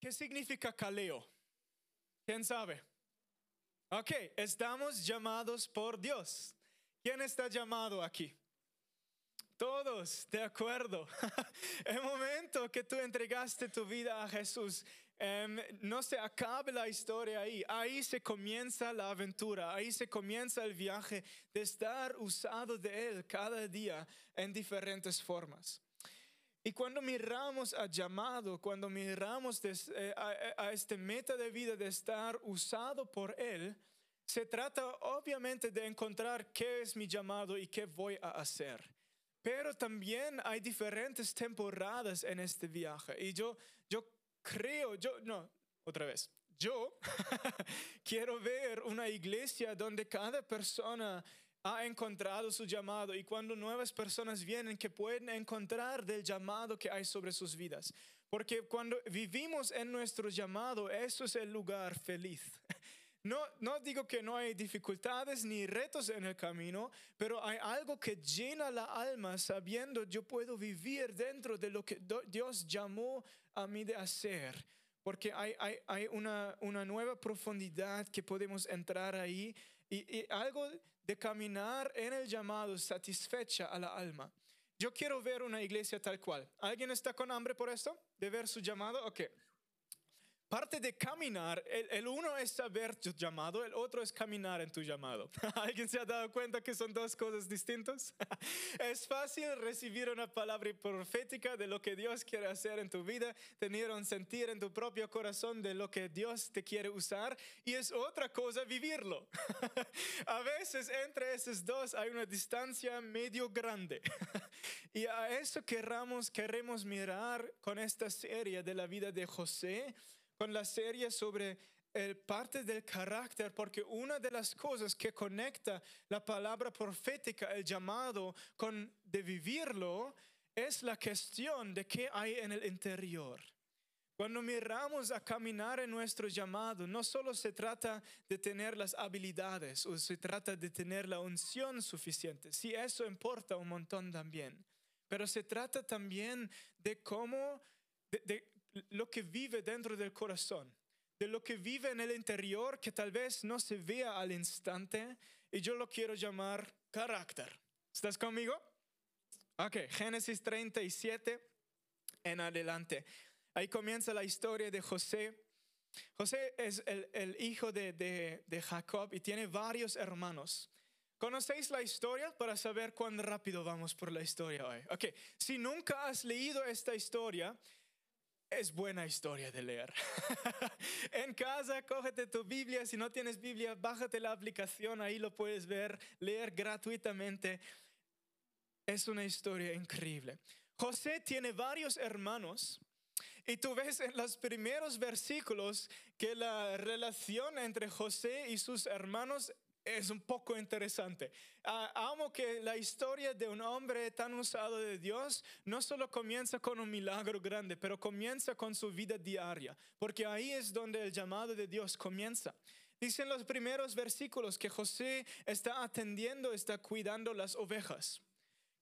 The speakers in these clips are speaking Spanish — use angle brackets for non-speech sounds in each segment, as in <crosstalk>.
¿Qué significa caleo? ¿Quién sabe? Ok, estamos llamados por Dios. ¿Quién está llamado aquí? Todos, de acuerdo. <laughs> El momento que tú entregaste tu vida a Jesús, em, no se acabe la historia ahí. Ahí se comienza la aventura, ahí se comienza el viaje de estar usado de Él cada día en diferentes formas. Y cuando miramos a llamado, cuando miramos eh, a, este meta de vida de estar usado por Él, se trata obviamente de encontrar qué es mi llamado y qué voy a hacer. Pero también hay diferentes temporadas en este viaje. Y yo, yo creo, yo, no, otra vez, yo <laughs> quiero ver una iglesia donde cada persona ha encontrado su llamado y cuando nuevas personas vienen que pueden encontrar del llamado que hay sobre sus vidas. Porque cuando vivimos en nuestro llamado, eso es el lugar feliz. <laughs> No, no digo que no hay dificultades ni retos en el camino, pero hay algo que llena la alma sabiendo yo puedo vivir dentro de lo que Dios llamó a mí de hacer. Porque hay, hay, hay una, una, nueva profundidad que podemos entrar ahí y, y algo de caminar en el llamado satisfecha a la alma. Yo quiero ver una iglesia tal cual. ¿Alguien está con hambre por esto? ¿De ver su llamado? Ok. Parte de caminar, el, uno es saber tu llamado, el otro es caminar en tu llamado. <laughs> ¿Alguien se ha dado cuenta que son dos cosas distintas? <laughs> es fácil recibir una palabra profética de lo que Dios quiere hacer en tu vida, tener un sentir en tu propio corazón de lo que Dios te quiere usar y es otra cosa vivirlo. <laughs> a veces entre esos dos hay una distancia medio grande. y a eso queremos mirar con esta serie de la vida de José con la serie sobre el parte del carácter, porque una de las cosas que conecta la palabra profética, el llamado, con de vivirlo, es la cuestión de qué hay en el interior. Cuando miramos a caminar en nuestro llamado, no solo se trata de tener las habilidades o se trata de tener la unción suficiente, sí, eso importa un montón también, pero se trata también de cómo, de, lo que vive dentro del corazón, de lo que vive en el interior que tal vez no se vea al instante y yo lo quiero llamar carácter. ¿Estás conmigo? Ok, Génesis 37 en adelante. Ahí comienza la historia de José. José es el, hijo de, de, Jacob y tiene varios hermanos. ¿Conocéis la historia para saber cuán rápido vamos por la historia hoy? Ok, si nunca has leído esta historia, es buena historia de leer. <laughs> en casa, cógete tu Biblia. Si no tienes Biblia, bájate la aplicación. Ahí lo puedes ver, leer gratuitamente. Es una historia increíble. José tiene varios hermanos. Y tú ves en los primeros versículos que la relación entre José y sus hermanos es un poco interesante. Ah, amo que la historia de un hombre tan usado de Dios no solo comienza con un milagro grande, pero comienza con su vida diaria, porque ahí es donde el llamado de Dios comienza. Dicen los primeros versículos que José está atendiendo, está cuidando las ovejas.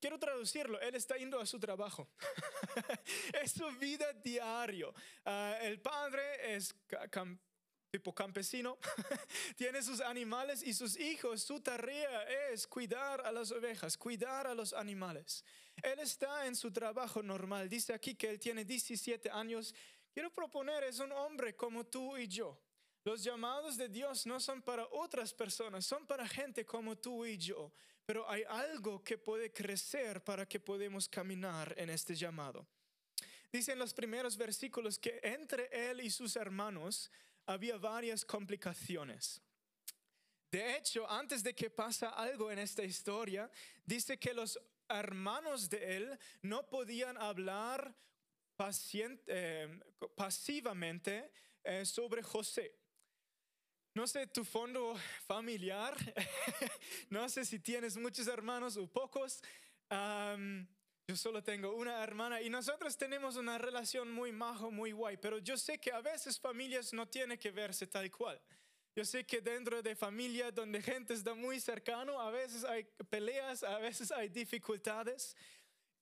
Quiero traducirlo, él está yendo a su trabajo. <laughs> es su vida diario. Ah, el padre es tipo campesino, <laughs> tiene sus animales y sus hijos, su tarea es cuidar a las ovejas, cuidar a los animales. Él está en su trabajo normal, dice aquí que él tiene 17 años. Quiero proponer, es un hombre como tú y yo. Los llamados de Dios no son para otras personas, son para gente como tú y yo. Pero hay algo que puede crecer para que podamos caminar en este llamado. Dicen los primeros versículos que entre él y sus hermanos había varias complicaciones. De hecho, antes de que pasa algo en esta historia, dice que los hermanos de él no podían hablar eh, pasivamente eh, sobre José. No sé tu fondo familiar, <laughs> no sé si tienes muchos hermanos o pocos. Yo solo tengo una hermana y nosotros tenemos una relación muy majo, muy guay, pero yo sé que a veces familias no tienen que verse tal cual. Yo sé que dentro de familia donde gente está muy cercano, a veces hay peleas, a veces hay dificultades.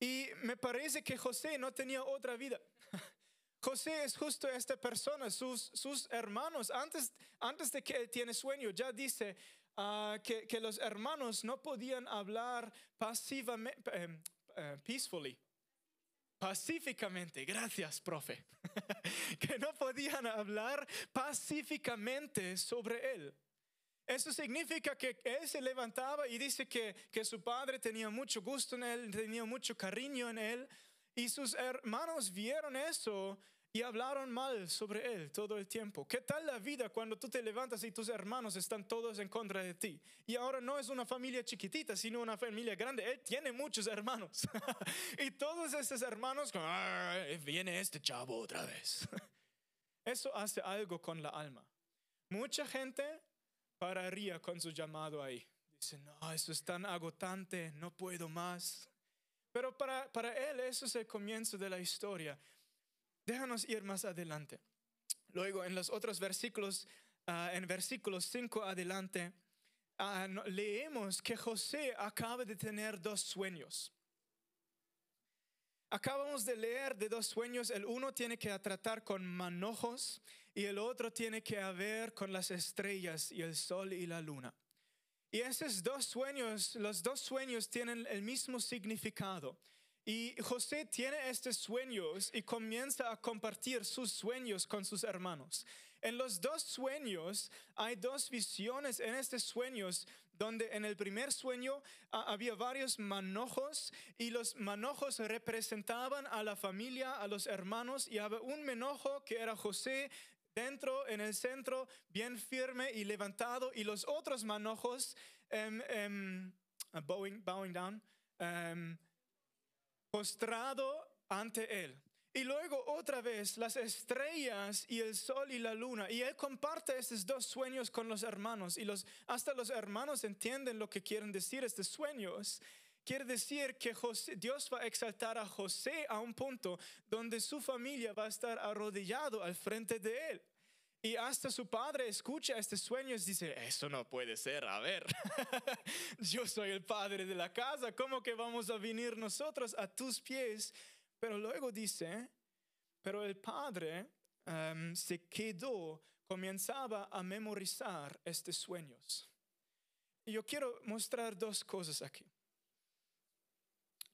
Y me parece que José no tenía otra vida. <laughs> José es justo esta persona, sus, sus hermanos, antes, antes de que él tiene sueño, ya dice ah, que, que, los hermanos no podían hablar pasivamente, eh, eh, peacefully, pacíficamente, gracias, profe, <laughs> que no podían hablar pacíficamente sobre él. Eso significa que él se levantaba y dice que, que su padre tenía mucho gusto en él, tenía mucho cariño en él, y sus hermanos vieron eso y hablaron mal sobre él todo el tiempo. ¿Qué tal la vida cuando tú te levantas y tus hermanos están todos en contra de ti? Y ahora no es una familia chiquitita, sino una familia grande. Él tiene muchos hermanos. <laughs> y todos esos hermanos, viene este chavo otra vez. <laughs> Eso hace algo con la alma. Mucha gente pararía con su llamado ahí. Dice, no, eso es tan agotante, no puedo más. Pero para, para él eso es el comienzo de la historia. Déjanos ir más adelante. Luego en los otros versículos, uh, en versículos 5 adelante, uh, leemos que José acaba de tener dos sueños. Acabamos de leer de dos sueños, el uno tiene que tratar con manojos y el otro tiene que ver con las estrellas y el sol y la luna. Y esos dos sueños, los dos sueños tienen el mismo significado. Y José tiene estos sueños y comienza a compartir sus sueños con sus hermanos. En los dos sueños hay dos visiones en estos sueños donde en el primer sueño había varios manojos y los manojos representaban a la familia, a los hermanos y había un manojo que era José dentro, en el centro, bien firme y levantado, y los otros manojos, um, um, bowing, down, um, postrado ante él. Y luego otra vez las estrellas y el sol y la luna. Y él comparte estos dos sueños con los hermanos. Y los, hasta los hermanos entienden lo que quieren decir estos sueños. Quiere decir que Dios va a exaltar a José a un punto donde su familia va a estar arrodillado al frente de él. Y hasta su padre escucha estos sueños y dice, eso no puede ser, a ver, <laughs> yo soy el padre de la casa, ¿cómo que vamos a venir nosotros a tus pies? Pero luego dice, pero el padre em, se quedó, comenzaba a memorizar estos sueños. Y yo quiero mostrar dos cosas aquí.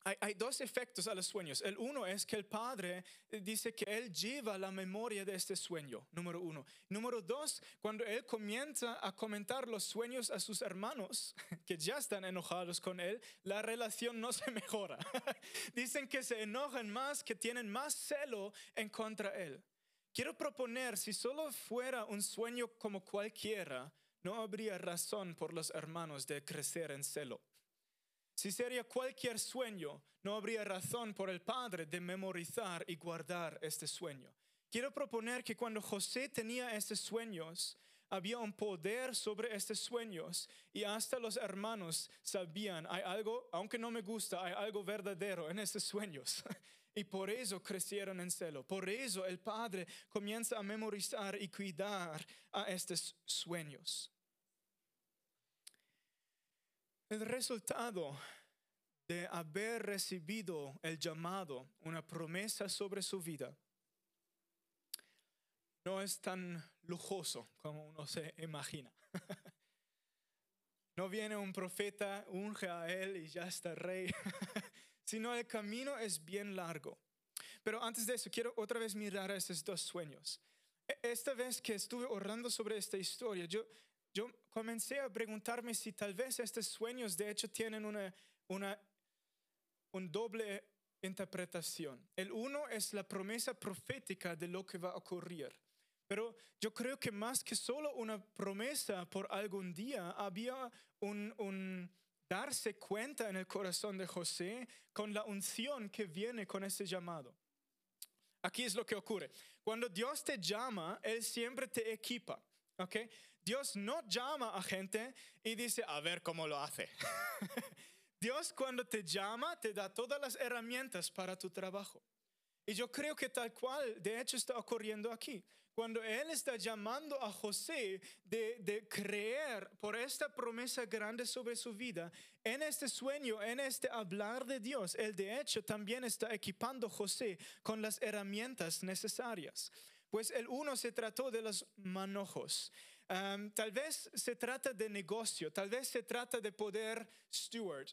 Hay, dos efectos a los sueños. El uno es que el padre dice que él lleva la memoria de este sueño, número uno. Número dos, cuando él comienza a comentar los sueños a sus hermanos, <laughs> que ya están enojados con él, la relación no se <laughs> mejora. <laughs> Dicen que se enojan más, que tienen más celo en contra él. Quiero proponer, si solo fuera un sueño como cualquiera, no habría razón por los hermanos de crecer en celo. Si sería cualquier sueño, no habría razón por el padre de memorizar y guardar este sueño. Quiero proponer que cuando José tenía estos sueños, había un poder sobre estos sueños y hasta los hermanos sabían, hay algo, aunque no me gusta, hay algo verdadero en estos sueños. <laughs> Y por eso crecieron en celo. Por eso el Padre comienza a memorizar y cuidar a estos sueños. El resultado de haber recibido el llamado, una promesa sobre su vida, no es tan lujoso como uno se imagina. <laughs> No viene un profeta, unge a él y ya está rey, <laughs> sino el camino es bien largo. Pero antes de eso, quiero otra vez mirar a esos dos sueños. E, esta vez que estuve orando sobre esta historia, yo, yo comencé a preguntarme si tal vez estos sueños de hecho tienen una, una un doble interpretación. El uno es la promesa profética de lo que va a ocurrir. Pero yo creo que más que solo una promesa por algún día, había un, un darse cuenta en el corazón de José con la unción que viene con ese llamado. Aquí es lo que ocurre. Cuando Dios te llama, Él siempre te equipa. ¿okay? Dios no llama a gente y dice, a ver cómo lo hace. <laughs> Dios cuando te llama te da todas las herramientas para tu trabajo. Y yo creo que tal cual, de hecho, está ocurriendo aquí. Cuando Él está llamando a José de, de, creer por esta promesa grande sobre su vida, en este sueño, en este hablar de Dios, Él de hecho también está equipando a José con las herramientas necesarias. Pues el uno se trató de los manojos. Um, tal vez se trata de negocio, tal vez se trata de poder steward,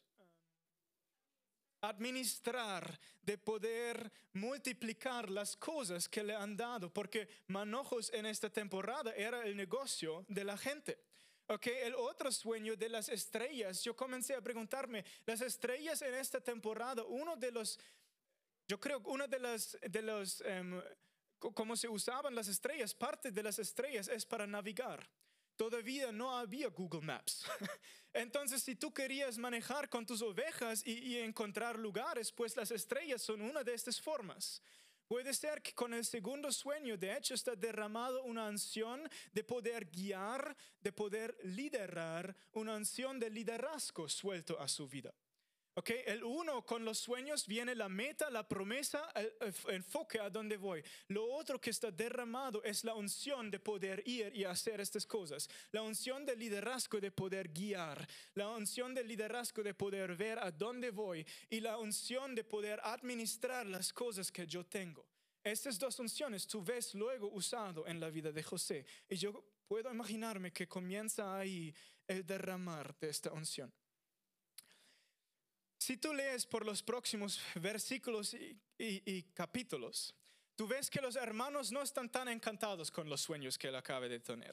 administrar, de poder multiplicar las cosas que le han dado, porque manojos en esta temporada era el negocio de la gente. Ok, el otro sueño de las estrellas, yo comencé a preguntarme, las estrellas en esta temporada, uno de los, yo creo, uno de los, de los, um, cómo se usaban las estrellas, parte de las estrellas es para navegar todavía no había Google Maps. <laughs> Entonces, si tú querías manejar con tus ovejas y, encontrar lugares, pues las estrellas son una de estas formas. Puede ser que con el segundo sueño, de hecho, está derramado una ansión de poder guiar, de poder liderar, una ansión de liderazgo suelto a su vida. Okay, el uno con los sueños viene la meta, la promesa, el, enfoque a dónde voy. Lo otro que está derramado es la unción de poder ir y hacer estas cosas. La unción de liderazgo de poder guiar. La unción de liderazgo de poder ver a dónde voy. Y la unción de poder administrar las cosas que yo tengo. Estas dos unciones tú ves luego usado en la vida de José. Y yo puedo imaginarme que comienza ahí el derramar de esta unción. Si tú lees por los próximos versículos y, capítulos, tú ves que los hermanos no están tan encantados con los sueños que él acaba de tener.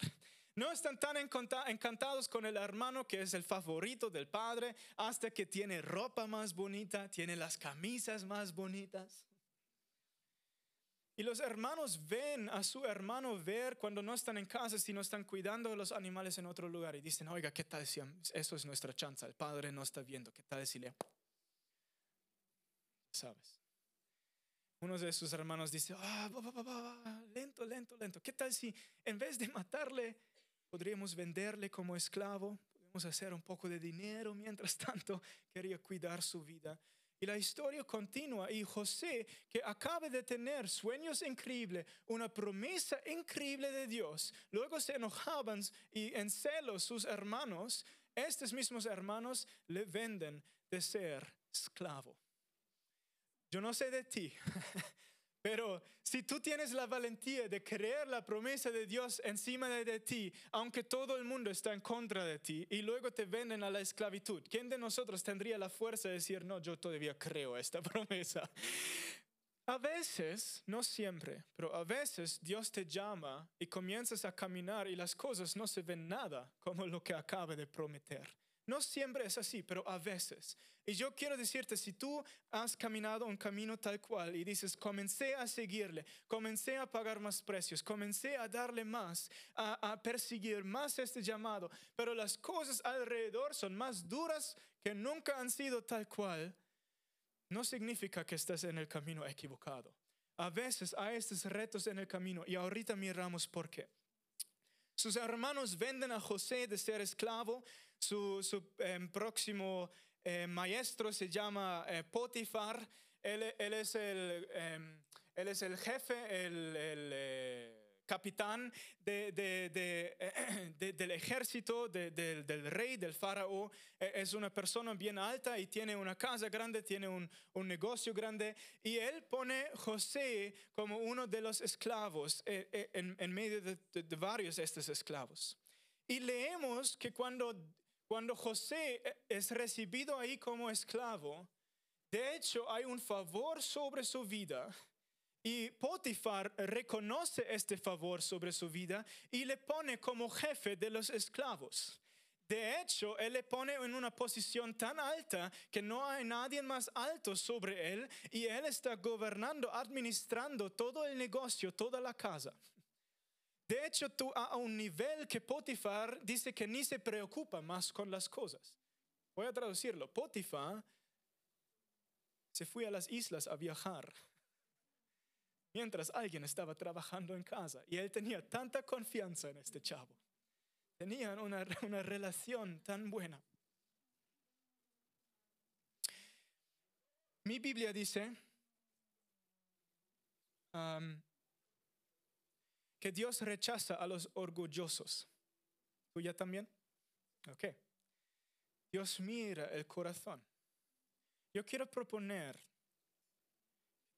No están tan encantados con el hermano que es el favorito del padre hasta que tiene ropa más bonita, tiene las camisas más bonitas. Y los hermanos ven a su hermano ver cuando no están en casa, sino están cuidando de los animales en otro lugar y dicen, oiga, ¿qué tal si eso es nuestra chance? El padre no está viendo, ¿qué tal si le ¿sabes? Uno de sus hermanos dice, ah, lento, lento, lento. ¿Qué tal si en vez de matarle, podríamos venderle como esclavo? Podemos hacer un poco de dinero. Mientras <laughs> tanto, quería cuidar su vida. Y la historia continúa y José, que acaba de tener sueños increíbles, una promesa increíble de Dios, luego se enojaban y en celos sus hermanos, estos mismos hermanos le venden de ser esclavo. Yo no sé de ti, <laughs> pero si tú tienes la valentía de creer la promesa de Dios encima de, ti, aunque todo el mundo está en contra de ti y luego te venden a la esclavitud, ¿quién de nosotros tendría la fuerza de decir, no, yo todavía creo esta <laughs> promesa? A veces, no siempre, pero a veces Dios te llama y comienzas a caminar y las cosas no se ven nada como lo que acaba de prometer. No siempre es así, pero a veces. Y yo quiero decirte, si tú has caminado un camino tal cual y dices, comencé a seguirle, comencé a pagar más precios, comencé a darle más, a, perseguir más este llamado, pero las cosas alrededor son más duras que nunca han sido tal cual, no significa que estás en el camino equivocado. A veces hay estos retos en el camino y ahorita miramos por qué. Sus hermanos venden a José de ser esclavo su, em, próximo em, maestro se llama eh, Potifar. Él, es el, em, él, es el, jefe, el, eh, capitán de, <clears throat> del ejército del rey, del faraón. E, es una persona bien alta y tiene una casa grande, tiene un, un negocio grande. Y él pone José como uno de los esclavos eh, en, en medio de, varios de estos esclavos. Y leemos que cuando cuando José eh, es recibido ahí como esclavo, de hecho hay un favor sobre su vida y Potifar reconoce este favor sobre su vida y le pone como jefe de los esclavos. De hecho, él le pone en una posición tan alta que no hay nadie más alto sobre él y él está gobernando, administrando todo el negocio, toda la casa. De hecho, tú a un nivel que Potifar dice que ni se preocupa más con las cosas. Voy a traducirlo. Potifar se fue a las islas a viajar <laughs> mientras alguien estaba trabajando en casa y él tenía tanta confianza en este chavo. Tenían una, <laughs> una relación tan buena. Mi Biblia dice um, que Dios rechaza a los orgullosos. ¿Tú ya también? Ok. Dios mira el corazón. Yo quiero proponer,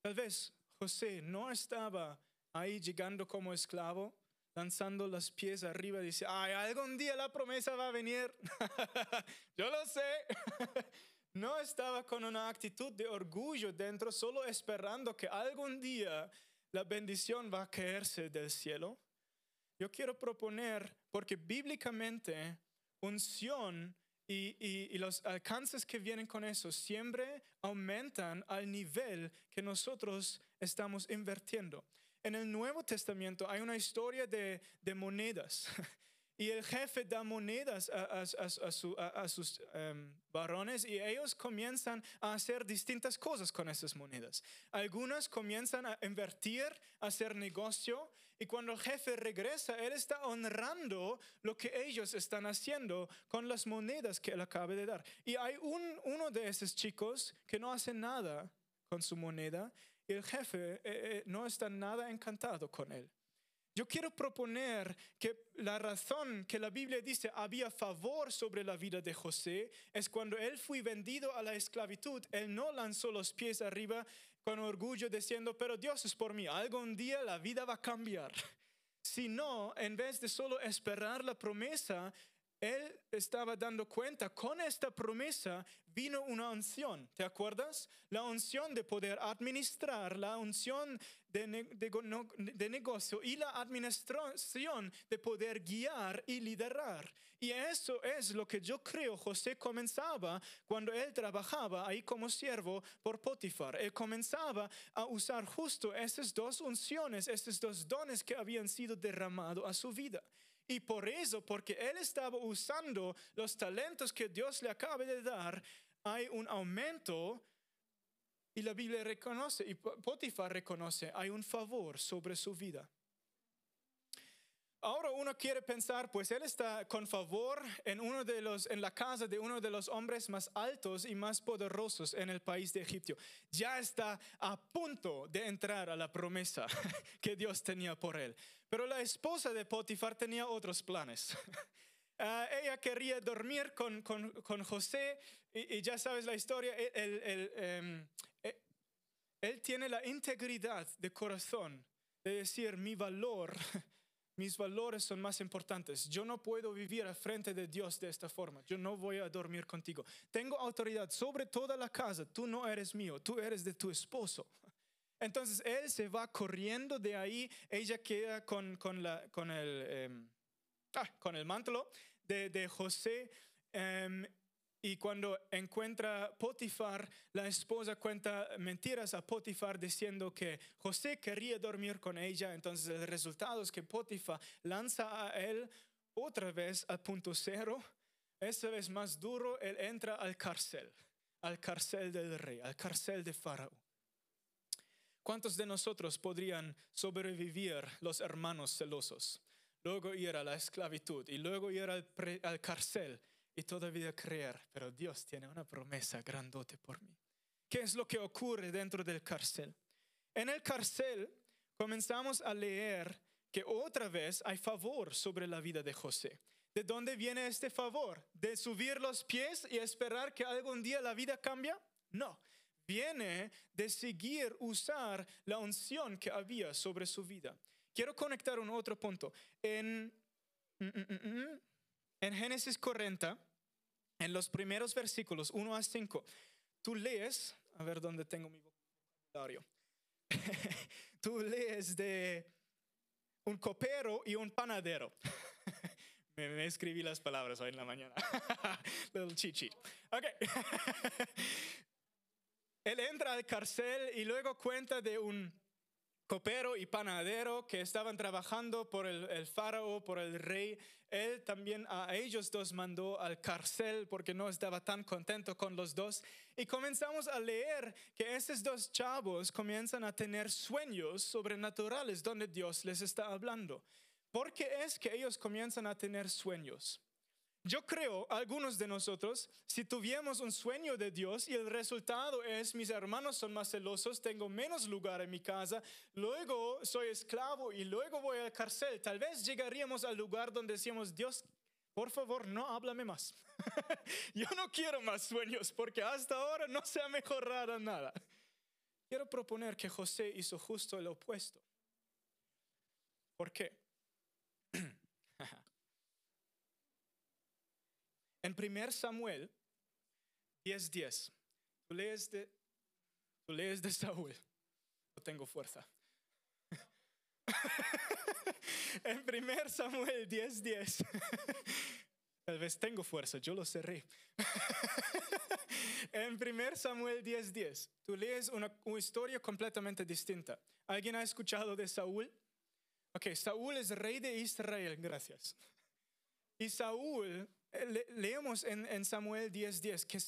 tal vez José no estaba ahí llegando como esclavo, lanzando los pies arriba dice, ay, algún día la promesa va a venir. <laughs> Yo lo sé. <laughs> no estaba con una actitud de orgullo dentro, solo esperando que algún día la bendición va a caerse del cielo. Yo quiero proponer, porque bíblicamente unción y, y, los alcances que vienen con eso siempre aumentan al nivel que nosotros estamos invirtiendo. En el Nuevo Testamento hay una historia de, de monedas. <laughs> Y el jefe da monedas a, a, sus em, varones y ellos comienzan a hacer distintas cosas con esas monedas. Algunas comienzan a invertir, a hacer negocio y cuando el jefe regresa, él está honrando lo que ellos están haciendo con las monedas que él acaba de dar. Y hay un, uno de esos chicos que no hace nada con su moneda y el jefe eh, eh, no está nada encantado con él. Yo quiero proponer que la razón que la Biblia dice había favor sobre la vida de José es cuando él fue vendido a la esclavitud, él no lanzó los pies arriba con orgullo diciendo, pero Dios es por mí, algún día la vida va a cambiar. Sino, en vez de solo esperar la promesa, él estaba dando cuenta, con esta promesa vino una unción, ¿te acuerdas? La unción de poder administrar, la unción de, negocio y la administración de poder guiar y liderar. Y eso es lo que yo creo José comenzaba cuando él trabajaba ahí como siervo por Potifar. Él comenzaba a usar justo esas dos unciones, esos dos dones que habían sido derramados a su vida. Y por eso, porque él estaba usando los talentos que Dios le acaba de dar, hay un aumento y la Biblia reconoce, y Potifar reconoce, hay un favor sobre su vida. Ahora uno quiere pensar, pues él está con favor en, uno de los, en la casa de uno de los hombres más altos y más poderosos en el país de Egipto. Ya está a punto de entrar a la promesa <laughs> que Dios tenía por él. Pero la esposa de Potifar tenía otros planes. Uh, <laughs> ella quería dormir con, con, José y, ya sabes la historia, él, él, em, eh, él, tiene la integridad de corazón de decir mi valor <laughs> mis valores son más importantes. Yo no puedo vivir al frente de Dios de esta forma. Yo no voy a dormir contigo. Tengo autoridad sobre toda la casa. Tú no eres mío, tú eres de tu esposo. <laughs> Entonces él se va corriendo de ahí. Ella queda con, con, el, ah, con el manto de, de José. Em, y cuando encuentra Potifar, la esposa cuenta mentiras a Potifar diciendo que José quería dormir con ella. Entonces el resultado es que Potifar lanza a él otra vez al punto cero. Esta vez más duro, él entra al cárcel, al cárcel del rey, al cárcel de Faraón. ¿Cuántos de nosotros podrían sobrevivir los hermanos celosos? Luego ir a la esclavitud y luego ir al, al cárcel y todavía creer, pero Dios tiene una promesa grandote por mí. ¿Qué es lo que ocurre dentro del cárcel? En el cárcel comenzamos a leer que otra vez hay favor sobre la vida de José. ¿De dónde viene este favor? ¿De subir los pies y esperar que algún día la vida cambie? No, viene de seguir usar la unción que había sobre su vida. Quiero conectar un otro punto. En, mm, mm, mm, en Génesis 40, en los primeros versículos 1 a 5, tú lees, a ver dónde tengo mi vocabulario, <laughs> tú lees de un copero y un panadero. <laughs> me, escribí las palabras hoy en la mañana. <laughs> Little chichi. Ok. Él entra al cárcel y luego cuenta de un copero y panadero que estaban trabajando por el, el faraón, por el rey, él también a ellos dos mandó al cárcel porque no estaba tan contento con los dos. Y comenzamos a leer que esos dos chavos comienzan a tener sueños sobrenaturales donde Dios les está hablando. ¿Por qué es que ellos comienzan a tener sueños? Yo creo, algunos de nosotros, si tuviéramos un sueño de Dios y el resultado es mis hermanos son más celosos, tengo menos lugar en mi casa, luego soy esclavo y luego voy a la cárcel, tal vez llegaríamos al lugar donde decíamos, Dios, por favor, no háblame más. <laughs> Yo no quiero más sueños porque hasta ahora no se ha mejorado nada. Quiero proponer que José hizo justo el opuesto. ¿Por qué? <clears throat> En 1 Samuel 10:10, tú lees de, tú lees de Saúl, no tengo fuerza. <laughs> en 1 Samuel 10:10, tal vez tengo fuerza, yo lo cerré. <laughs> en 1 Samuel 10:10, tú lees una, una historia completamente distinta. ¿Alguien ha escuchado de Saúl? Ok, Saúl es rey de Israel, gracias. Y Saúl eh, leemos en, Samuel 10:10 que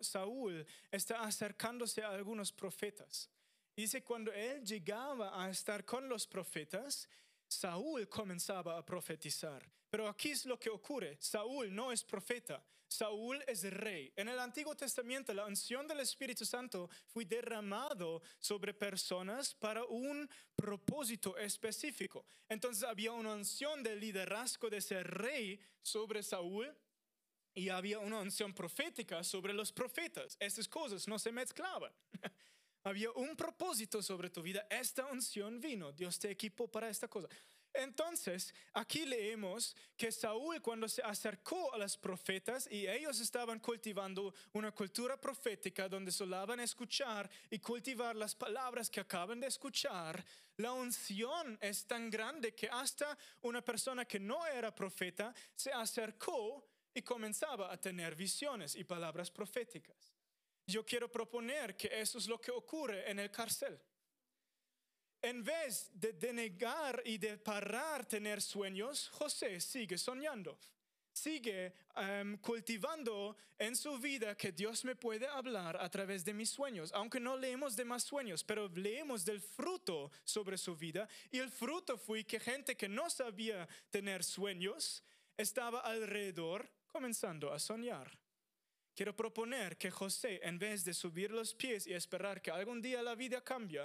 Saúl está acercándose a algunos profetas. Dice, cuando él llegaba a estar con los profetas, Saúl comenzaba a profetizar. Pero aquí es lo que ocurre. Saúl no es profeta. Saúl es rey. En el Antiguo Testamento la unción del Espíritu Santo fue derramado sobre personas para un propósito específico. Entonces había una unción de liderazgo de ser rey sobre Saúl y había una unción profética sobre los profetas. Estas cosas no se mezclaban. <laughs> había un propósito sobre tu vida. Esta unción vino. Dios te equipó para esta cosa. Entonces, aquí leemos que Saúl cuando se acercó a los profetas y ellos estaban cultivando una cultura profética donde solaban escuchar y cultivar las palabras que acaban de escuchar, la unción es tan grande que hasta una persona que no era profeta se acercó y comenzaba a tener visiones y palabras proféticas. Yo quiero proponer que eso es lo que ocurre en el cárcel en vez de denegar y de parar tener sueños, José sigue soñando. Sigue em, cultivando en su vida que Dios me puede hablar a través de mis sueños, aunque no leemos de más sueños, pero leemos del fruto sobre su vida. Y el fruto fue que gente que no sabía tener sueños estaba alrededor comenzando a soñar. Quiero proponer que José, en vez de subir los pies y esperar que algún día la vida cambie,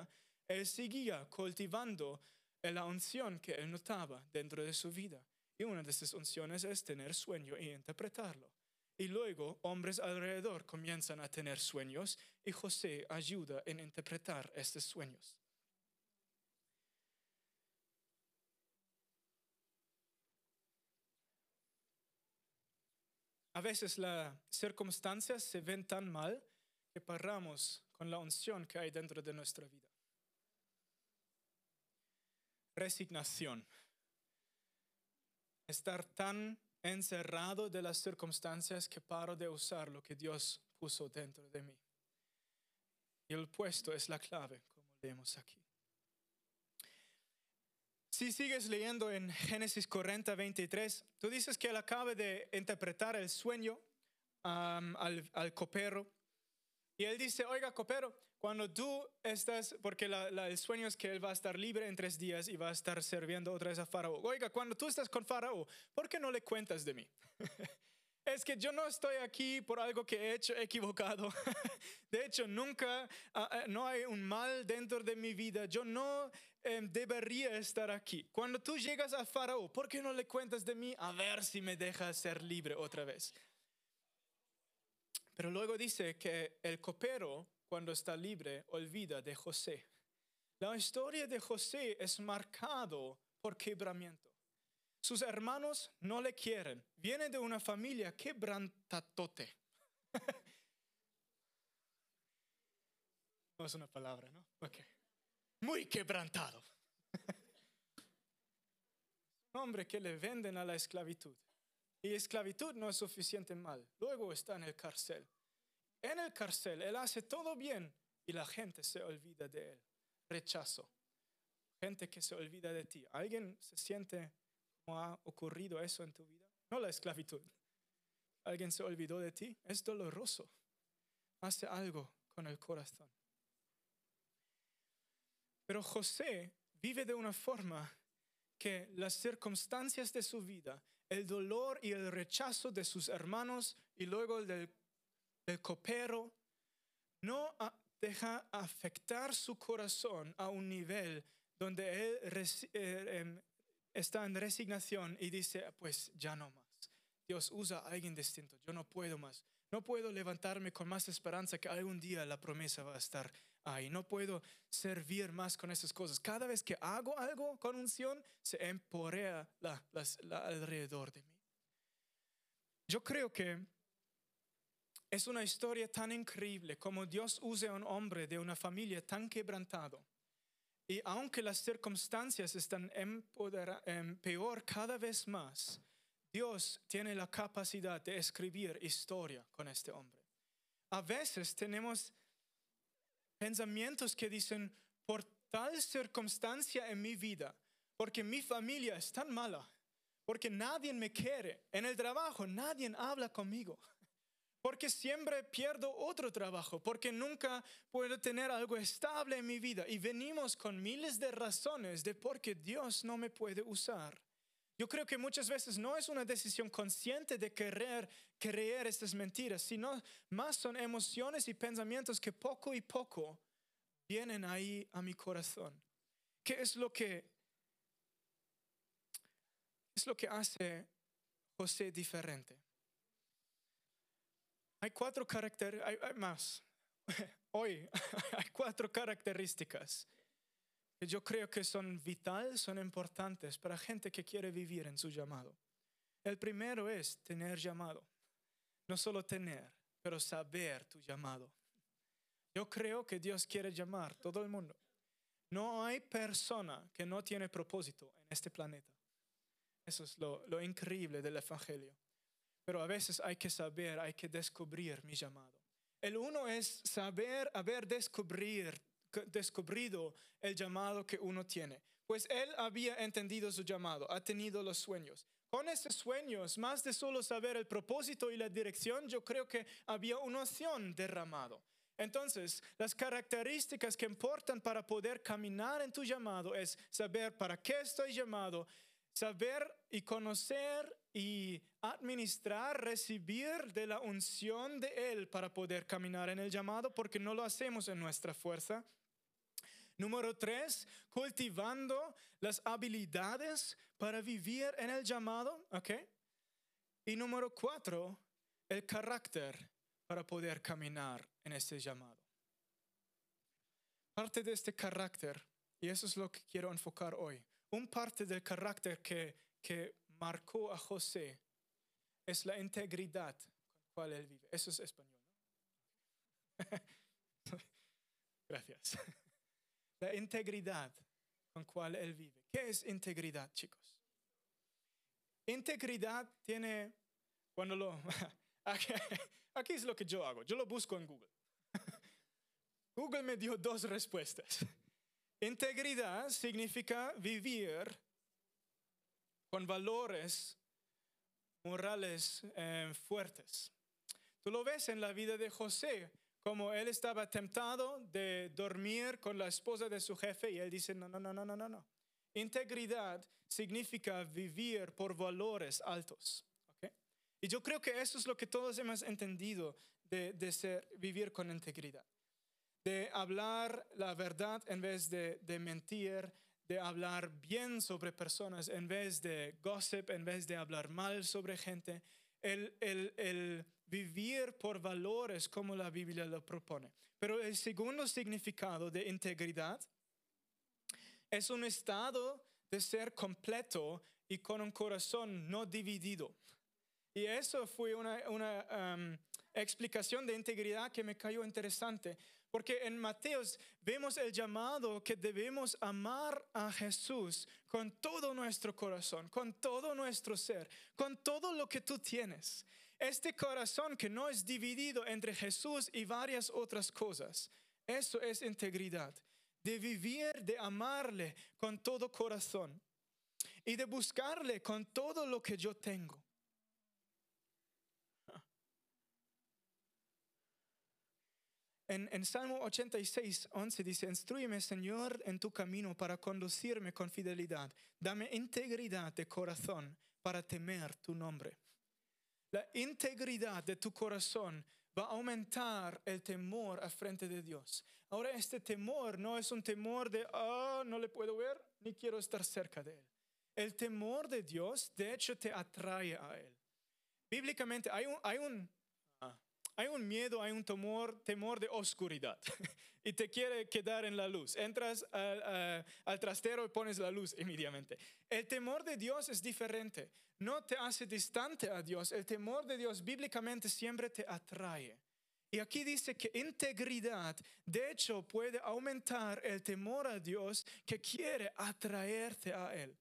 él seguía cultivando la unción que él notaba dentro de su vida. Y una de esas unciones es tener sueño y interpretarlo. Y luego hombres alrededor comienzan a tener sueños y José ayuda en interpretar estos sueños. A veces las circunstancias se ven tan mal que paramos con la unción que hay dentro de nuestra vida resignación. Estar tan encerrado de las circunstancias que paro de usar lo que Dios puso dentro de mí. Y el puesto es la clave, como leemos aquí. Si sigues leyendo en Génesis 40, 23, tú dices que él acaba de interpretar el sueño al, al copero. Y él dice, oiga, copero, cuando tú estás, porque el sueño es que él va a estar libre en tres días y va a estar sirviendo otra vez a Faraón. Oiga, cuando tú estás con Faraón, ¿por qué no le cuentas de mí? <laughs> es que yo no estoy aquí por algo que he hecho equivocado. <laughs> de hecho, nunca, ah, no hay un mal dentro de mi vida. Yo no em, debería estar aquí. Cuando tú llegas a Faraón, ¿por qué no le cuentas de mí? A ver si me deja ser libre otra vez. Pero luego dice que el copero cuando está libre, olvida de José. La historia de José es marcado por quebramiento. Sus hermanos no le quieren. Viene de una familia quebrantatote. <laughs> no es una palabra, ¿no? Ok. Muy quebrantado. <laughs> Hombre que le venden a la esclavitud. Y esclavitud no es suficiente mal. Luego está en el cárcel en el cárcel, él hace todo bien y la gente se olvida de él. Rechazo. Gente que se olvida de ti. ¿Alguien se siente como ha ocurrido eso en tu vida? No la esclavitud. ¿Alguien se olvidó de ti? Es doloroso. Hace algo con el corazón. Pero José vive de una forma que las circunstancias de su vida el dolor y el rechazo de sus hermanos y luego el del, del copero, no deja afectar su corazón a un nivel donde él eh, em, está en resignación y dice, pues ya no más. Dios usa a alguien distinto, yo no puedo más. No puedo levantarme con más esperanza que algún día la promesa va a estar ahí. No puedo servir más con esas cosas. Cada vez que hago algo con unción, se emporea la, las- la alrededor de mí. Yo creo que es una historia tan increíble como Dios use a un hombre de una familia tan quebrantado. Y aunque las circunstancias están em, peor cada vez más, Dios tiene la capacidad de escribir historia con este hombre. A veces tenemos pensamientos que dicen, por tal circunstancia en mi vida, porque mi familia es tan mala, porque nadie me quiere, en el trabajo nadie habla conmigo, porque siempre pierdo otro trabajo, porque nunca puedo tener algo estable en mi vida y venimos con miles de razones de por qué Dios no me puede usar. Yo creo que muchas veces no es una decisión consciente de querer creer estas mentiras, sino más son emociones y pensamientos que poco y poco vienen ahí a mi corazón. ¿Qué es lo que es lo que hace José diferente? Hay cuatro características, hay, hay más. <laughs> Hoy <laughs> hay cuatro características yo creo que son vitales, son importantes para gente que quiere vivir en su llamado. El primero es tener llamado. No solo tener, pero saber tu llamado. Yo creo que Dios quiere llamar todo el mundo. No hay persona que no tiene propósito en este planeta. Eso es lo, lo increíble del Evangelio. Pero a veces hay que saber, hay que descubrir mi llamado. El uno es saber, haber descubrir, descubrido el llamado que uno tiene. Pues él había entendido su llamado, ha tenido los sueños. Con esos sueños, más de solo saber el propósito y la dirección, yo creo que había una opción derramado. Entonces, las características que importan para poder caminar en tu llamado es saber para qué estoy llamado, saber y conocer y administrar, recibir de la unción de Él para poder caminar en el llamado, porque no lo hacemos en nuestra fuerza. Número tres, cultivando las habilidades para vivir en el llamado, ¿ok? Y número cuatro, el carácter para poder caminar en este llamado. Parte de este carácter, y eso es lo que quiero enfocar hoy, un parte del carácter que, que marcó a José es la integridad con cual él vive. Eso es español, ¿no? <laughs> Gracias. La integridad con cual él vive. ¿Qué es integridad, chicos? Integridad tiene, cuando lo, <laughs> aquí, es lo que yo hago, yo lo busco en Google. <laughs> Google me dio dos respuestas. Integridad significa vivir con valores morales eh, fuertes. Tú lo ves en la vida de José, como él estaba tentado de dormir con la esposa de su jefe y él dice, no, no, no, no, no, no, no. Integridad significa vivir por valores altos. ¿ok? Y yo creo que eso es lo que todos hemos entendido de, de ser, vivir con integridad. De hablar la verdad en vez de, de mentir, de hablar bien sobre personas en vez de gossip, en vez de hablar mal sobre gente. El, el, el vivir por valores como la Biblia lo propone. Pero el segundo significado de integridad es un estado de ser completo y con un corazón no dividido. Y eso fue una, una um, explicación de integridad que me cayó interesante, porque en Mateos vemos el llamado que debemos amar a Jesús con todo nuestro corazón, con todo nuestro ser, con todo lo que tú tienes. Este corazón que no es dividido entre Jesús y varias otras cosas, eso es integridad. De vivir, de amarle con todo corazón y de buscarle con todo lo que yo tengo. <laughs> En, en, Salmo 86, 11 dice, instruyeme Señor en tu camino para conducirme con fidelidad. Dame integridad de corazón para temer tu nombre. La integridad de tu corazón va a aumentar el temor a frente de Dios. Ahora este temor no es un temor de, ah, no le puedo ver, ni quiero estar cerca de Él. El temor de Dios, de hecho, te atrae a Él. Bíblicamente hay un, hay un, hay un miedo, hay un temor, temor de oscuridad <laughs> y te quiere quedar en la luz. Entras al, al trastero y pones la luz inmediatamente. El temor de Dios es diferente. No te hace distante a Dios. El temor de Dios bíblicamente siempre te atrae. Y aquí dice que integridad, de hecho, puede aumentar el temor a Dios que quiere atraerte a Él.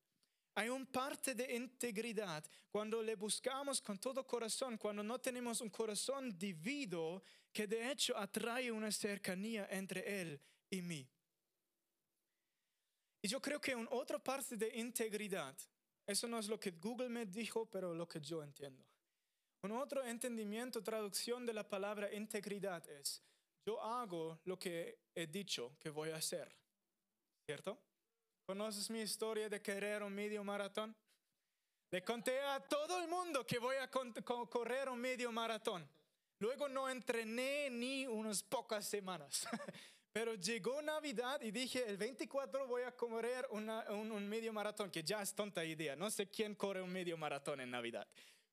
Hay un parte de integridad cuando le buscamos con todo corazón, cuando no tenemos un corazón dividido que de hecho atrae una cercanía entre Él y mí. Y yo creo que una otra parte de integridad, eso no es lo que Google me dijo, pero lo que yo entiendo. Un otro entendimiento, traducción de la palabra integridad es, yo hago lo que he dicho que voy a hacer, ¿cierto? ¿Conoces mi historia de querer un medio maratón? Le conté a todo el mundo que voy a correr un medio maratón. Luego no entrené ni unas pocas semanas. <laughs> Pero llegó Navidad y dije, el 24 voy a correr un, un, medio maratón, que ya es tonta idea. No sé quién corre un medio maratón en Navidad.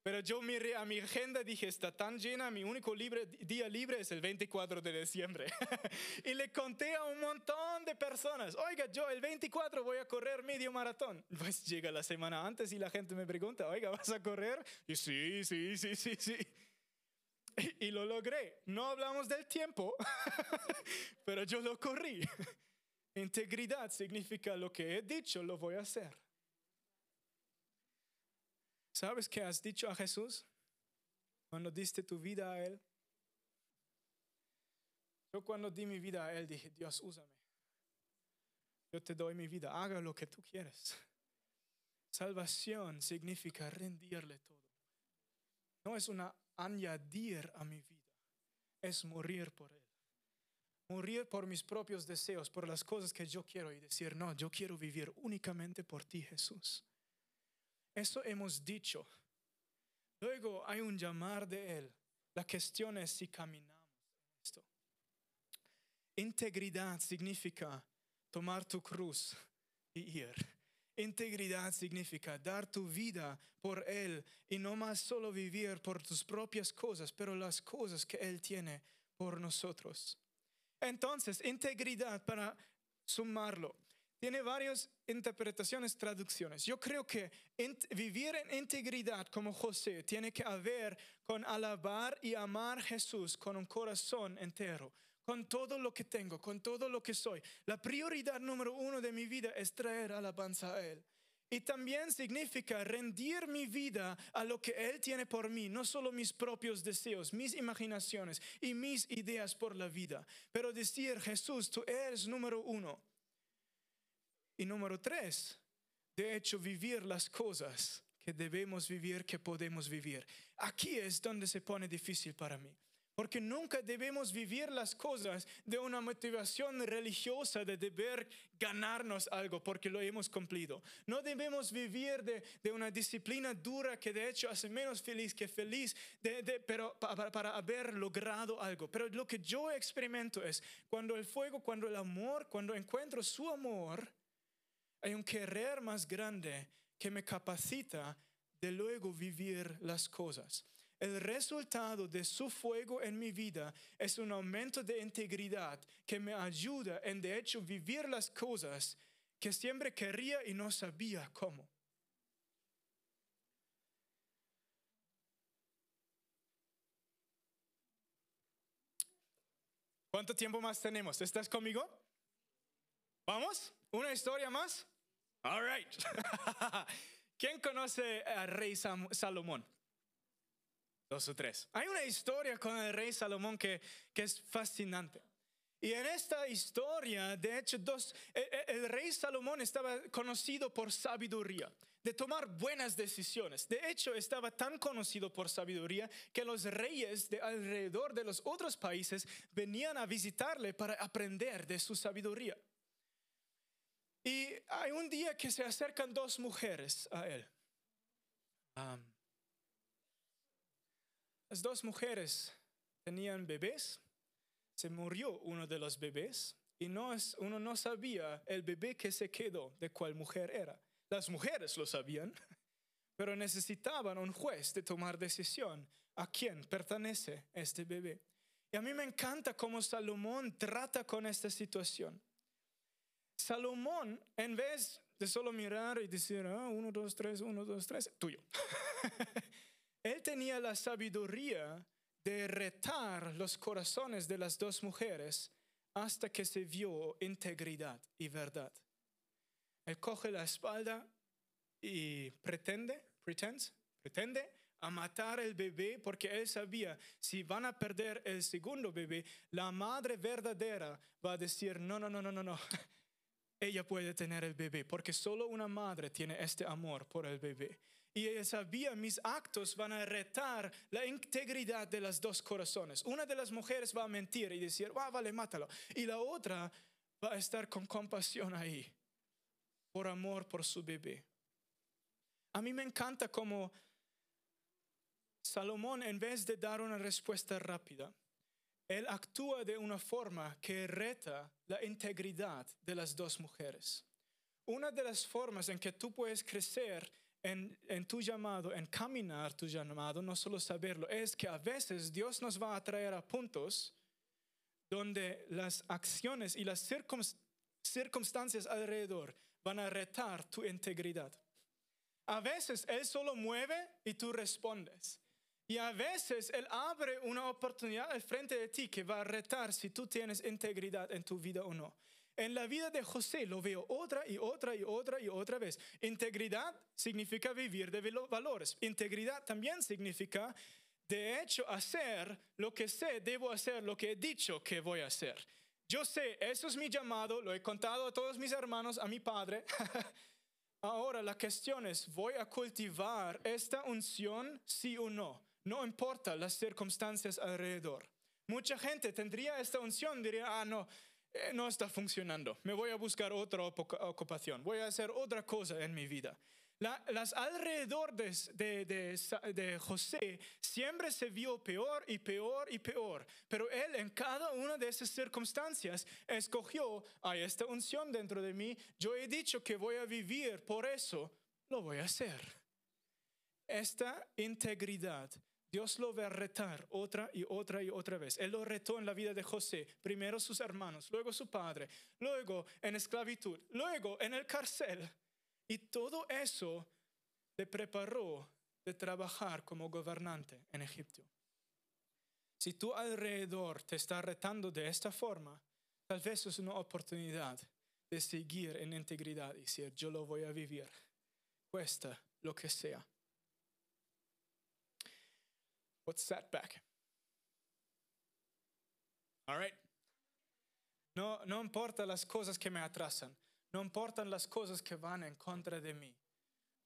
Pero yo miré a mi agenda, dije, está tan llena, mi único día libre es el 24 de diciembre. <laughs> y le conté a un montón de personas, oiga, yo el 24 voy a correr medio maratón. Pues llega la semana antes y la gente me pregunta, oiga, ¿vas a correr? Y sí, sí, sí, sí, sí. <laughs> Y, lo logré. No hablamos del tiempo, <laughs> pero yo lo corrí. Integridad significa lo que he dicho, lo voy a hacer. ¿Sabes qué has dicho a Jesús cuando diste tu vida a Él? Yo cuando di mi vida a Él dije, Dios, úsame. Yo te doy mi vida, haga lo que tú quieres. Salvación significa rendirle todo. No es una añadir a mi vida, es morir por Él. Morir por mis propios deseos, por las cosas que yo quiero y decir, no, yo quiero vivir únicamente por ti, Jesús. Eso hemos dicho. Luego hay un llamar de Él. La cuestión es si caminamos esto. Integridad significa tomar tu cruz y ir. Integridad significa dar tu vida por Él y no más solo vivir por tus propias cosas, pero las cosas que Él tiene por nosotros. Entonces, integridad, para sumarlo, tiene varias interpretaciones, traducciones. Yo creo que vivir en integridad como José tiene que haber con alabar y amar a Jesús con un corazón entero con todo lo que tengo, con todo lo que soy. La prioridad número uno de mi vida es traer alabanza a Él. Y también significa rendir mi vida a lo que Él tiene por mí, no solo mis propios deseos, mis imaginaciones y mis ideas por la vida, pero decir, Jesús, tú eres número uno. Y número tres, de hecho, vivir las cosas que debemos vivir, que podemos vivir. Aquí es donde se pone difícil para mí. Porque nunca debemos vivir las cosas de una motivación religiosa de deber ganarnos algo porque lo hemos cumplido. No debemos vivir de, una disciplina dura que de hecho hace menos feliz que feliz, pero para, para haber logrado algo. Pero lo que yo experimento es cuando el fuego, cuando el amor, cuando encuentro su amor, hay un querer más grande que me capacita de luego vivir las cosas. El resultado de su fuego en mi vida es un aumento de integridad que me ayuda en de hecho vivir las cosas que siempre quería y no sabía cómo. ¿Cuánto tiempo más tenemos? ¿Estás conmigo? ¿Vamos? ¿Una historia más? All right. <laughs> ¿Quién conoce al rey Salomón? Dos o tres. Hay una historia con el rey Salomón que, que es fascinante. Y en esta historia, de hecho, dos, el, e, el, rey Salomón estaba conocido por sabiduría, de tomar buenas decisiones. De hecho, estaba tan conocido por sabiduría que los reyes de alrededor de los otros países venían a visitarle para aprender de su sabiduría. Y hay un día que se acercan dos mujeres a él. las dos mujeres tenían bebés, se murió uno de los bebés y no es, uno no sabía el bebé que se quedó de cuál mujer era. Las mujeres lo sabían, <laughs> pero necesitaban un juez de tomar decisión a quién pertenece este bebé. Y a mí me encanta cómo Salomón trata con esta situación. Salomón, en vez de solo mirar y decir, ah, uno, dos, tres, uno, dos, tres, tuyo. <laughs> Él tenía la sabiduría de retar los corazones de las dos mujeres hasta que se vio integridad y verdad. Él coge la espalda y pretende, pretends, pretende a matar el bebé porque él sabía si van a perder el segundo bebé, la madre verdadera va a decir, no, no, no, no, no, no. <laughs> Ella puede tener el bebé porque solo una madre tiene este amor por el bebé. Y ella sabía, mis actos van a retar la integridad de las dos corazones. Una de las mujeres va a mentir y decir, ah, vale, mátalo. Y la otra va a estar con compasión ahí, por amor por su bebé. A mí me encanta cómo Salomón, en vez de dar una respuesta rápida, él actúa de una forma que reta la integridad de las dos mujeres. Una de las formas en que tú puedes crecer en, en, tu llamado, en caminar tu llamado, no solo saberlo, es que a veces Dios nos va a traer a puntos donde las acciones y las circunstancias alrededor van a retar tu integridad. A veces Él solo mueve y tú respondes. Y a veces Él abre una oportunidad al frente de ti que va a retar si tú tienes integridad en tu vida o no. En la vida de José lo veo otra y otra y otra y otra vez. Integridad significa vivir de valores. Integridad también significa, de hecho, hacer lo que sé, debo hacer lo que he dicho que voy a hacer. Yo sé, eso es mi llamado, lo he contado a todos mis hermanos, a mi padre. <laughs> Ahora la cuestión es, ¿voy a cultivar esta unción sí o no? No importa las circunstancias alrededor. Mucha gente tendría esta unción, diría, ah, no, eh, no está funcionando, me voy a buscar otra ocupación, voy a hacer otra cosa en mi vida. las alrededores de, de, José siempre se vio peor y peor y peor, pero él en cada una de esas circunstancias escogió, hay esta unción dentro de mí, yo he dicho que voy a vivir, por eso lo voy a hacer. Esta integridad Dios lo va a retar otra y otra y otra vez. Él lo retó en la vida de José, primero sus hermanos, luego su padre, luego en esclavitud, luego en el cárcel. Y todo eso le preparó de trabajar como gobernante en Egipto. Si tu alrededor te está retando de esta forma, tal vez es una oportunidad de seguir en integridad y decir, yo lo voy a vivir, cuesta lo que sea. What's setback? All right. No, no importa las cosas que me atrasan, no importan las cosas que van en contra de mí.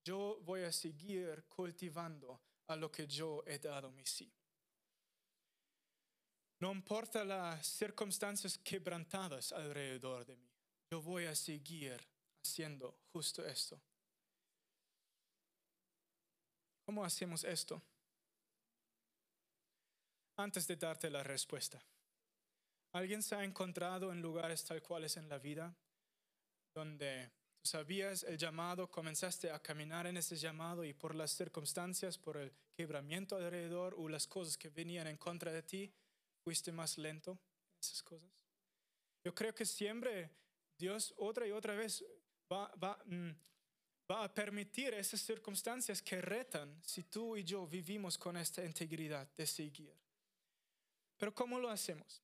Yo voy a seguir cultivando a lo que yo he dado mi sí. No importa las circunstancias quebrantadas alrededor de mí. Yo voy a seguir haciendo justo esto. ¿Cómo hacemos esto? Antes de darte la respuesta. ¿Alguien se ha encontrado en lugares tal cuales en la vida donde tú sabías el llamado, comenzaste a caminar en ese llamado y por las circunstancias, por el quebramiento alrededor o las cosas que venían en contra de ti, fuiste más lento en esas cosas? Yo creo que siempre Dios otra y otra vez va, va, mm, va a permitir esas circunstancias que retan si tú y yo vivimos con esta integridad de seguir. Pero ¿cómo lo hacemos?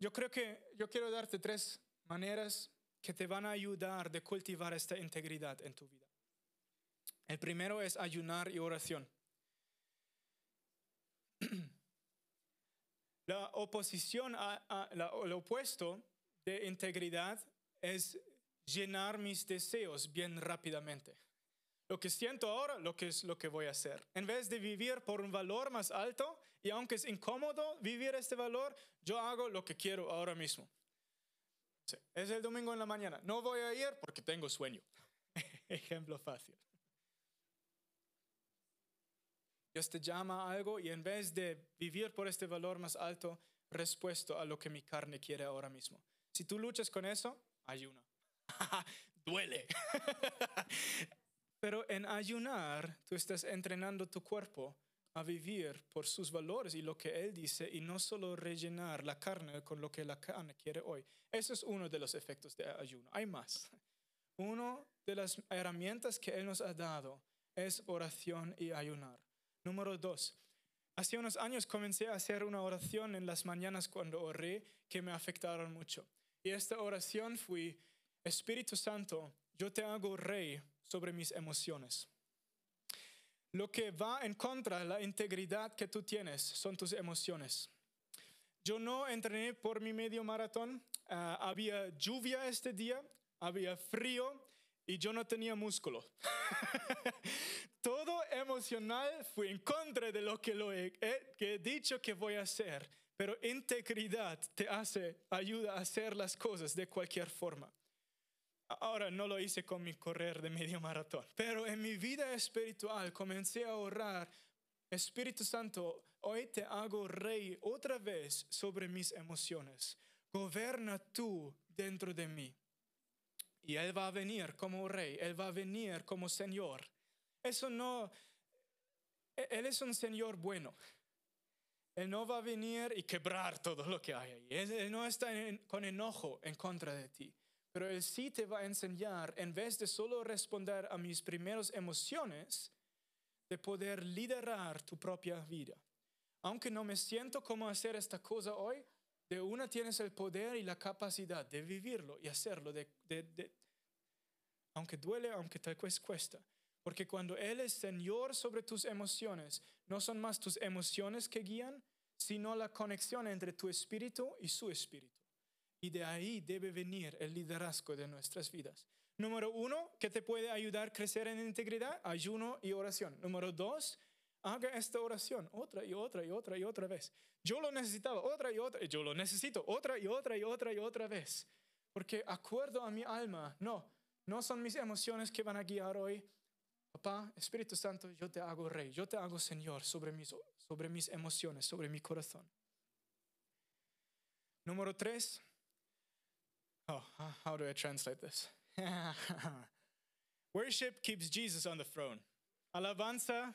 Yo creo que yo quiero darte tres maneras que te van a ayudar de cultivar esta integridad en tu vida. El primero es ayunar y oración. <clears throat> La oposición, a, lo opuesto de integridad es llenar mis deseos bien rápidamente. Lo que siento ahora, lo que es lo que voy a hacer. En vez de vivir por un valor más alto, y aunque es incómodo vivir este valor, yo hago lo que quiero ahora mismo. es el domingo en la mañana. No voy a ir porque tengo sueño. <laughs> Ejemplo fácil. Dios te llama a algo y en vez de vivir por este valor más alto, respuesto a lo que mi carne quiere ahora mismo. Si tú luchas con eso, ayuna. <laughs> Duele. <laughs> Pero en ayunar, tú estás entrenando tu cuerpo a vivir por sus valores y lo que Él dice y no solo rellenar la carne con lo que la carne quiere hoy. Eso es uno de los efectos de ayuno. Hay más. Una de las herramientas que Él nos ha dado es oración y ayunar. Número dos. Hace unos años comencé a hacer una oración en las mañanas cuando oré que me afectaron mucho. Y esta oración fue, Espíritu Santo, yo te hago rey sobre mis emociones. Lo que va en contra de la integridad que tú tienes son tus emociones. Yo no entrené por mi medio maratón, ah, había lluvia este día, había frío y yo no tenía músculo. <laughs> Todo emocional fue en contra de lo que, he, que he dicho que voy a hacer, pero integridad te hace, ayuda a hacer las cosas de cualquier forma. Ahora no lo hice con mi correr de medio maratón, pero en mi vida espiritual comencé a orar, Espíritu Santo, hoy te hago rey otra vez sobre mis emociones. Goberna tú dentro de mí. Y Él va a venir como rey, Él va a venir como Señor. Eso no, e-, Él es un Señor bueno. Él no va a venir y quebrar todo lo que hay ahí. Él, no está con enojo en contra de ti. Pero Él sí te va a enseñar, en vez de solo responder a mis primeras emociones, de poder liderar tu propia vida. Aunque no me siento como hacer esta cosa hoy, de una tienes el poder y la capacidad de vivirlo y hacerlo, de, aunque duele, aunque te cuesta. Porque cuando Él es Señor sobre tus emociones, no son más tus emociones que guían, sino la conexión entre tu espíritu y su espíritu. Y de ahí debe venir el liderazgo de nuestras vidas. Número uno, que te puede ayudar a crecer en integridad, ayuno y oración. Número dos, haga esta oración otra y otra y otra y otra vez. Yo lo necesitaba otra y otra, yo lo necesito otra y otra y otra y otra vez. Porque acuerdo a mi alma, no, no son mis emociones que van a guiar hoy. Papá, Espíritu Santo, yo te hago rey, yo te hago Señor sobre mis, sobre mis emociones, sobre mi corazón. Número tres, Oh, how do I translate this? <laughs> Worship keeps Jesus on the throne. Alabanza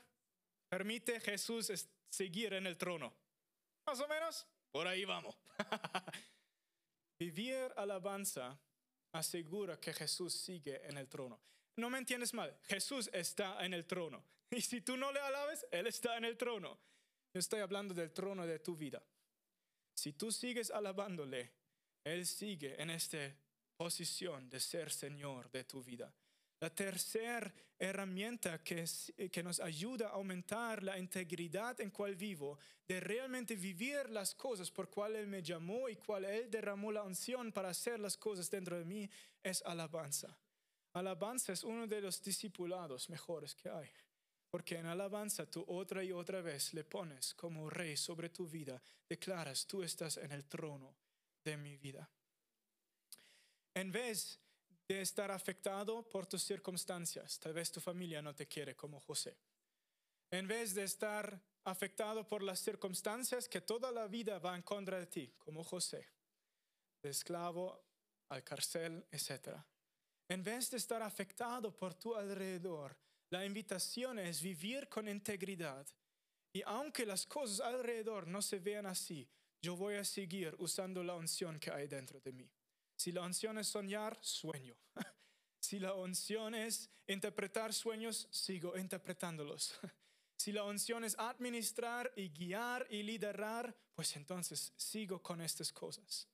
permite Jesús seguir en el trono. Más o menos, por ahí vamos. <laughs> Vivir alabanza asegura que Jesús sigue en el trono. No me entiendes mal, Jesús está en el trono. <laughs> Y si tú no le alabes, Él está en el trono. Yo estoy hablando del trono de tu vida. Si tú sigues alabándole, él sigue en esta posición de ser Señor de tu vida. La tercera herramienta que, que, nos ayuda a aumentar la integridad en cual vivo, de realmente vivir las cosas por cual Él me llamó y cual Él derramó la unción para hacer las cosas dentro de mí, es alabanza. Alabanza es uno de los discipulados mejores que hay. Porque en alabanza tú otra y otra vez le pones como rey sobre tu vida, declaras, tú estás en el trono de mi vida. En vez de estar afectado por tus circunstancias, tal vez tu familia no te quiere como José. En vez de estar afectado por las circunstancias que toda la vida va en contra de ti, como José, de esclavo al cárcel, etc. En vez de estar afectado por tu alrededor, la invitación es vivir con integridad. Y aunque las cosas alrededor no se vean así, yo voy a seguir usando la unción que hay dentro de mí. Si la unción es soñar, sueño. <laughs> Si la unción es interpretar sueños, sigo interpretándolos. <laughs> Si la unción es administrar y guiar y liderar, pues entonces sigo con estas cosas.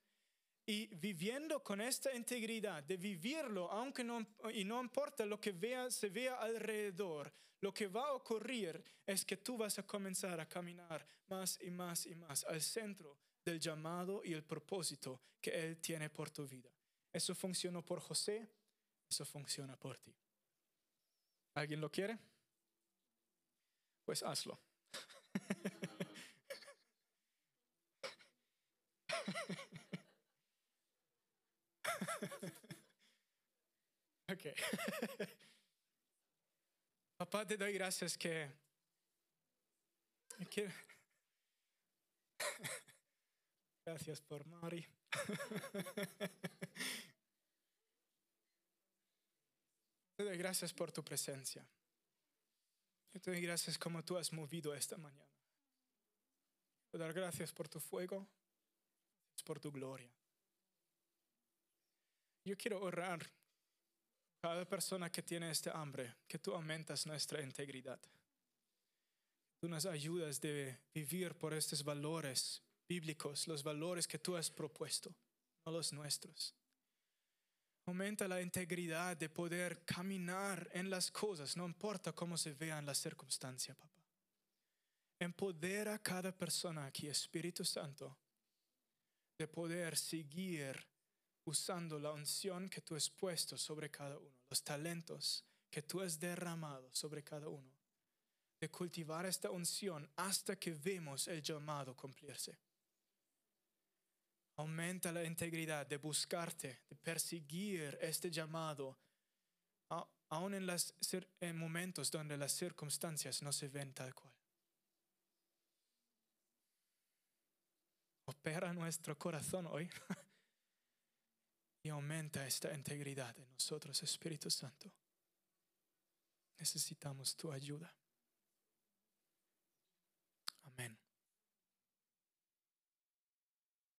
Y viviendo con esta integridad, de vivirlo, aunque no, y no importa lo que vea, se vea alrededor, lo que va a ocurrir es que tú vas a comenzar a caminar más y más y más al centro del llamado y el propósito que Él tiene por tu vida. Eso funcionó por José, eso funciona por ti. ¿Alguien lo quiere? Pues hazlo. Ok. Papá, te doy gracias que Gracias por Mari. Te doy gracias por tu presencia. Te doy gracias como tú has movido esta mañana. Te dar gracias por tu fuego, por tu gloria. Yo quiero orar cada persona que tiene este hambre, que tú aumentas nuestra integridad. Tú nos ayudas de vivir por estos valores bíblicos, los valores que tú has propuesto, no los nuestros. Aumenta la integridad de poder caminar en las cosas, no importa cómo se vean las circunstancias, papá. Empodera a cada persona aquí, Espíritu Santo, de poder seguir usando la unción que tú has puesto sobre cada uno, los talentos que tú has derramado sobre cada uno, de cultivar esta unción hasta que vemos el llamado cumplirse. Aumenta la integridad de buscarte, de perseguir este llamado, aun en en momentos donde las circunstancias no se ven tal cual. Opera nuestro corazón hoy <laughs> y aumenta esta integridad en nosotros, Espíritu Santo. Necesitamos tu ayuda.